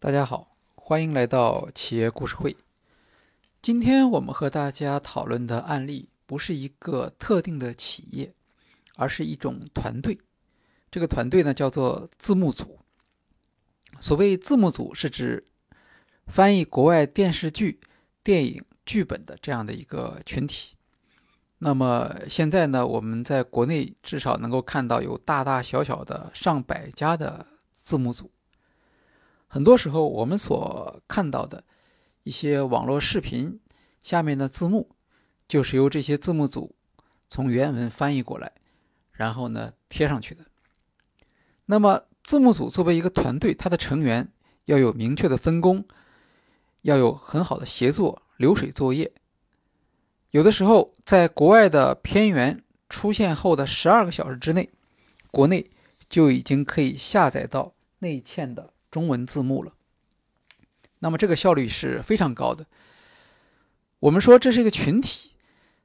大家好，欢迎来到企业故事会。今天我们和大家讨论的案例不是一个特定的企业，而是一种团队。这个团队呢叫做字幕组。所谓字幕组，是指翻译国外电视剧、电影剧本的这样的一个群体。那么现在呢，我们在国内至少能够看到有大大小小的上百家的字幕组。很多时候，我们所看到的一些网络视频下面的字幕，就是由这些字幕组从原文翻译过来，然后呢贴上去的。那么，字幕组作为一个团队，它的成员要有明确的分工，要有很好的协作、流水作业。有的时候，在国外的片源出现后的十二个小时之内，国内就已经可以下载到内嵌的。中文字幕了，那么这个效率是非常高的。我们说这是一个群体，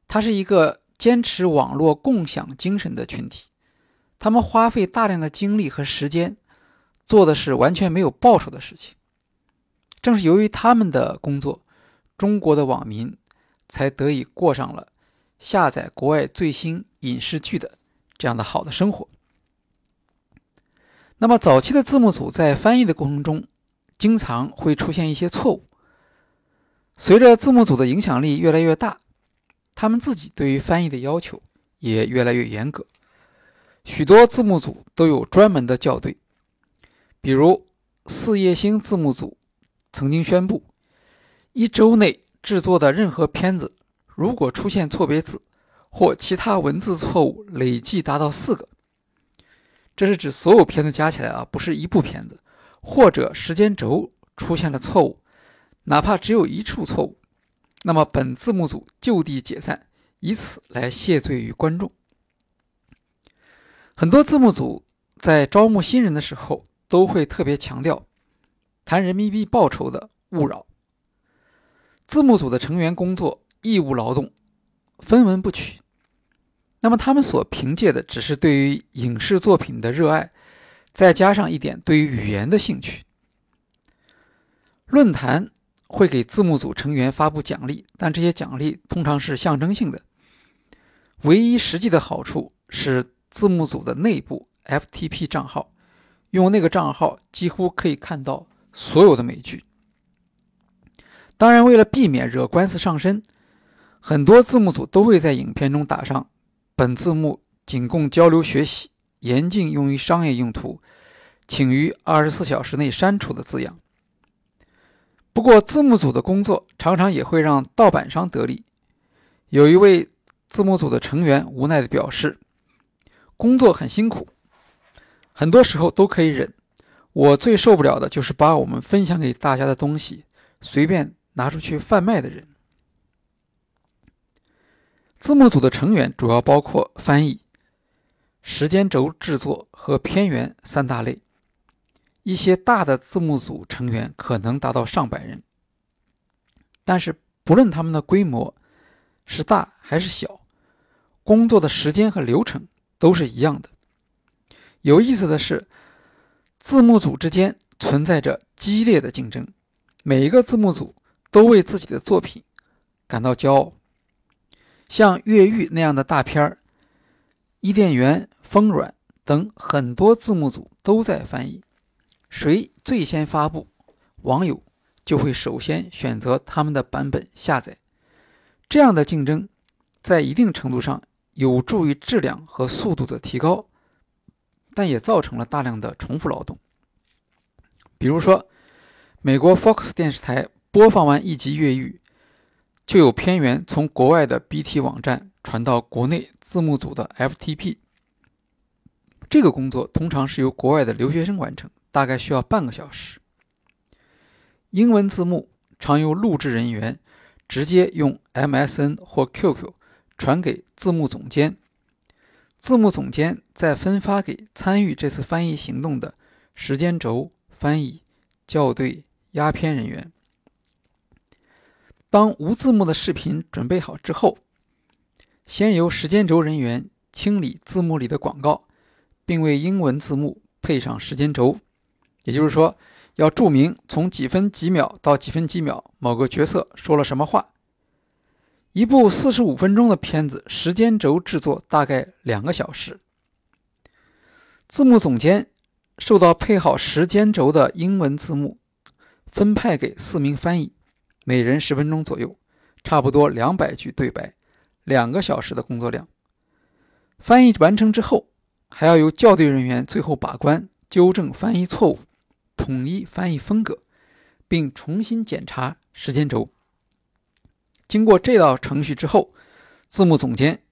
它是一个坚持网络共享精神的群体，他们花费大量的精力和时间，做的是完全没有报酬的事情。正是由于他们的工作，中国的网民才得以过上了下载国外最新影视剧的这样的好的生活。那么，早期的字幕组在翻译的过程中，经常会出现一些错误。随着字幕组的影响力越来越大，他们自己对于翻译的要求也越来越严格。许多字幕组都有专门的校对，比如四叶星字幕组曾经宣布，一周内制作的任何片子，如果出现错别字或其他文字错误，累计达到四个。这是指所有片子加起来啊，不是一部片子，或者时间轴出现了错误，哪怕只有一处错误，那么本字幕组就地解散，以此来谢罪于观众。很多字幕组在招募新人的时候都会特别强调谈人民币报酬的勿扰。字幕组的成员工作义务劳动，分文不取。那么他们所凭借的只是对于影视作品的热爱，再加上一点对于语言的兴趣。论坛会给字幕组成员发布奖励，但这些奖励通常是象征性的。唯一实际的好处是字幕组的内部 FTP 账号，用那个账号几乎可以看到所有的美剧。当然，为了避免惹官司上身，很多字幕组都会在影片中打上。本字幕仅供交流学习，严禁用于商业用途，请于二十四小时内删除的字样。不过，字幕组的工作常常也会让盗版商得利。有一位字幕组的成员无奈地表示：“工作很辛苦，很多时候都可以忍。我最受不了的就是把我们分享给大家的东西随便拿出去贩卖的人。”字幕组的成员主要包括翻译、时间轴制作和片源三大类。一些大的字幕组成员可能达到上百人，但是不论他们的规模是大还是小，工作的时间和流程都是一样的。有意思的是，字幕组之间存在着激烈的竞争，每一个字幕组都为自己的作品感到骄傲。像《越狱》那样的大片，《伊甸园》《风软》等很多字幕组都在翻译，谁最先发布，网友就会首先选择他们的版本下载。这样的竞争，在一定程度上有助于质量和速度的提高，但也造成了大量的重复劳动。比如说，美国 Fox 电视台播放完一集《越狱》。就有片源从国外的 BT 网站传到国内字幕组的 FTP。这个工作通常是由国外的留学生完成，大概需要半个小时。英文字幕常由录制人员直接用 MSN 或 QQ 传给字幕总监，字幕总监再分发给参与这次翻译行动的时间轴翻译、校对、压片人员。当无字幕的视频准备好之后，先由时间轴人员清理字幕里的广告，并为英文字幕配上时间轴。也就是说，要注明从几分几秒到几分几秒某个角色说了什么话。一部四十五分钟的片子，时间轴制作大概两个小时。字幕总监受到配好时间轴的英文字幕，分派给四名翻译，每人十分钟左右，差不多两百句对白，两个小时的工作量。翻译完成之后，还要由校对人员最后把关，纠正翻译错误，统一翻译风格，并重新检查时间轴。经过这道程序之后，字幕总监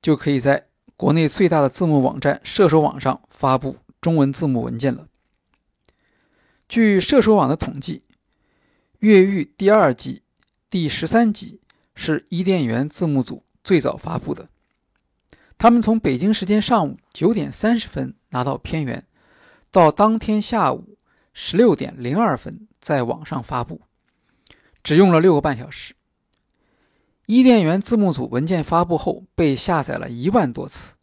就可以在国内最大的字幕网站射手网上发布中文字幕文件了。据射手网的统计，《越狱》第二季第十三集是伊甸园字幕组最早发布的，他们从北京时间上午九点三十分拿到片源，到当天下午十六点零二分在网上发布，只用了六个半小时。伊甸园字幕组文件发布后被下载了一万多次，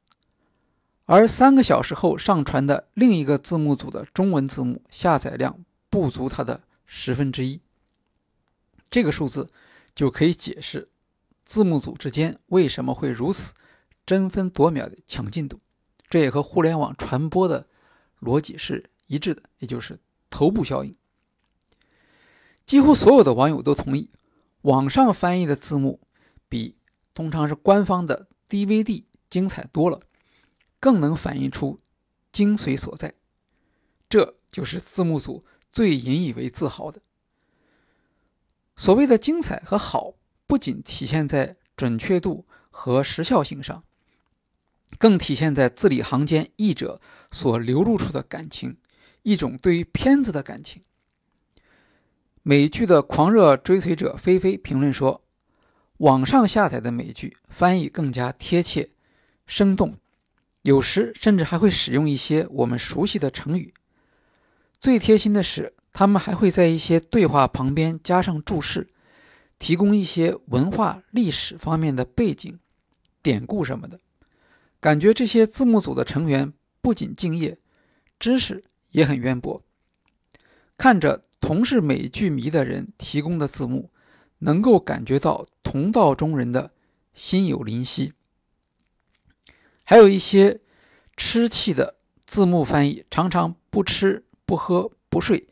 而三个小时后上传的另一个字幕组的中文字幕下载量不足它的十分之一。这个数字就可以解释字幕组之间为什么会如此争分夺秒的抢进度。这也和互联网传播的逻辑是一致的，也就是头部效应。几乎所有的网友都同意，网上翻译的字幕。比通常是官方的 DVD 精彩多了，更能反映出精髓所在。这就是字幕组最引以为自豪的。所谓的精彩和好，不仅体现在准确度和时效性上，更体现在字里行间译者所流露出的感情，一种对于片子的感情。美剧的狂热追随者菲菲评论说。网上下载的美剧翻译更加贴切、生动，有时甚至还会使用一些我们熟悉的成语。最贴心的是，他们还会在一些对话旁边加上注释，提供一些文化历史方面的背景、典故什么的。感觉这些字幕组的成员不仅敬业，知识也很渊博。看着同是美剧迷的人提供的字幕。能够感觉到同道中人的心有灵犀，还有一些吃气的字幕翻译，常常不吃不喝不睡，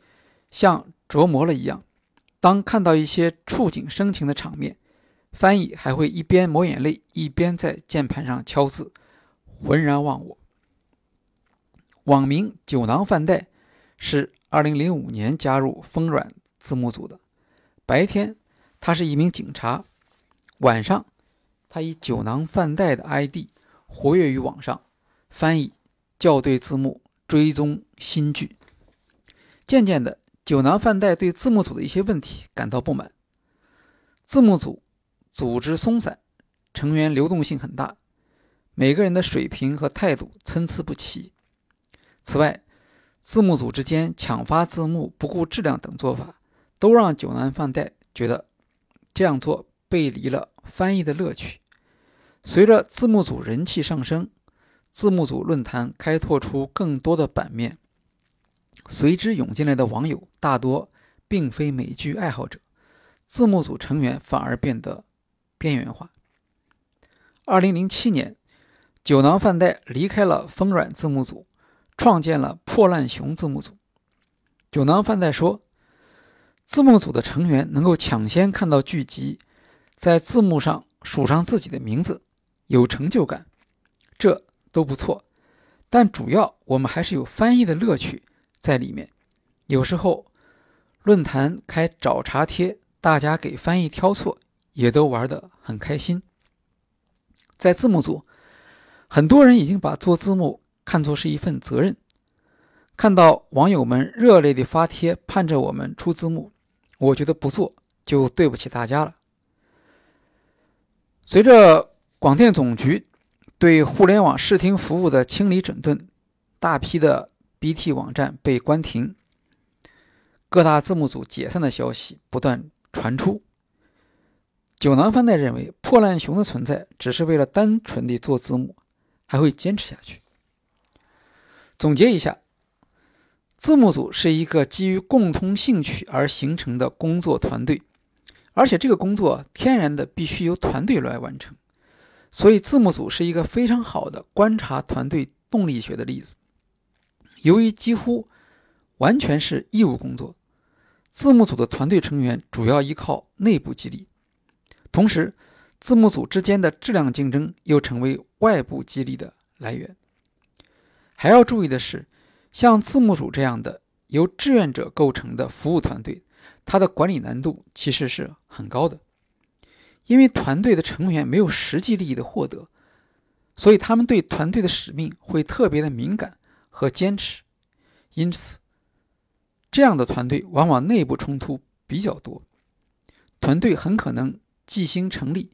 像着魔了一样。当看到一些触景生情的场面，翻译还会一边抹眼泪，一边在键盘上敲字，浑然忘我。网名“酒囊饭袋”是2005年加入风软字幕组的，白天。他是一名警察，晚上，他以“酒囊饭袋”的 ID 活跃于网上，翻译、校对字幕、追踪新剧。渐渐的，酒囊饭袋对字幕组的一些问题感到不满。字幕组组织松散，成员流动性很大，每个人的水平和态度参差不齐。此外，字幕组之间抢发字幕、不顾质量等做法，都让酒囊饭袋觉得。这样做背离了翻译的乐趣。随着字幕组人气上升，字幕组论坛开拓出更多的版面，随之涌进来的网友大多并非美剧爱好者，字幕组成员反而变得边缘化。二零零七年，酒囊饭袋离开了风软字幕组，创建了破烂熊字幕组。酒囊饭袋说。字幕组的成员能够抢先看到剧集，在字幕上署上自己的名字，有成就感，这都不错。但主要我们还是有翻译的乐趣在里面。有时候论坛开找茬贴，大家给翻译挑错，也都玩得很开心。在字幕组，很多人已经把做字幕看作是一份责任。看到网友们热烈的发帖，盼着我们出字幕。我觉得不做就对不起大家了。随着广电总局对互联网视听服务的清理整顿，大批的 BT 网站被关停，各大字幕组解散的消息不断传出。酒囊饭袋认为，破烂熊的存在只是为了单纯的做字幕，还会坚持下去。总结一下，字幕组是一个基于共同兴趣而形成的工作团队，而且这个工作天然的必须由团队来完成，所以字幕组是一个非常好的观察团队动力学的例子。由于几乎完全是义务工作，字幕组的团队成员主要依靠内部激励，同时字幕组之间的质量竞争又成为外部激励的来源。还要注意的是，像字幕组这样的由志愿者构成的服务团队，它的管理难度其实是很高的，因为团队的成员没有实际利益的获得，所以他们对团队的使命会特别的敏感。和坚持，因此，这样的团队往往内部冲突比较多，团队很可能即兴成立，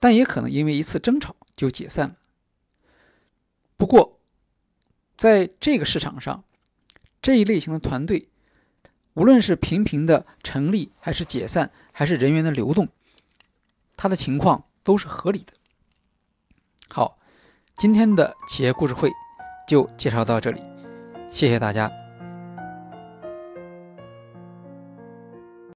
但也可能因为一次争吵就解散了。不过，在这个市场上，这一类型的团队，无论是频频的成立，还是解散，还是人员的流动，它的情况都是合理的。好，今天的企业故事会就介绍到这里，谢谢大家。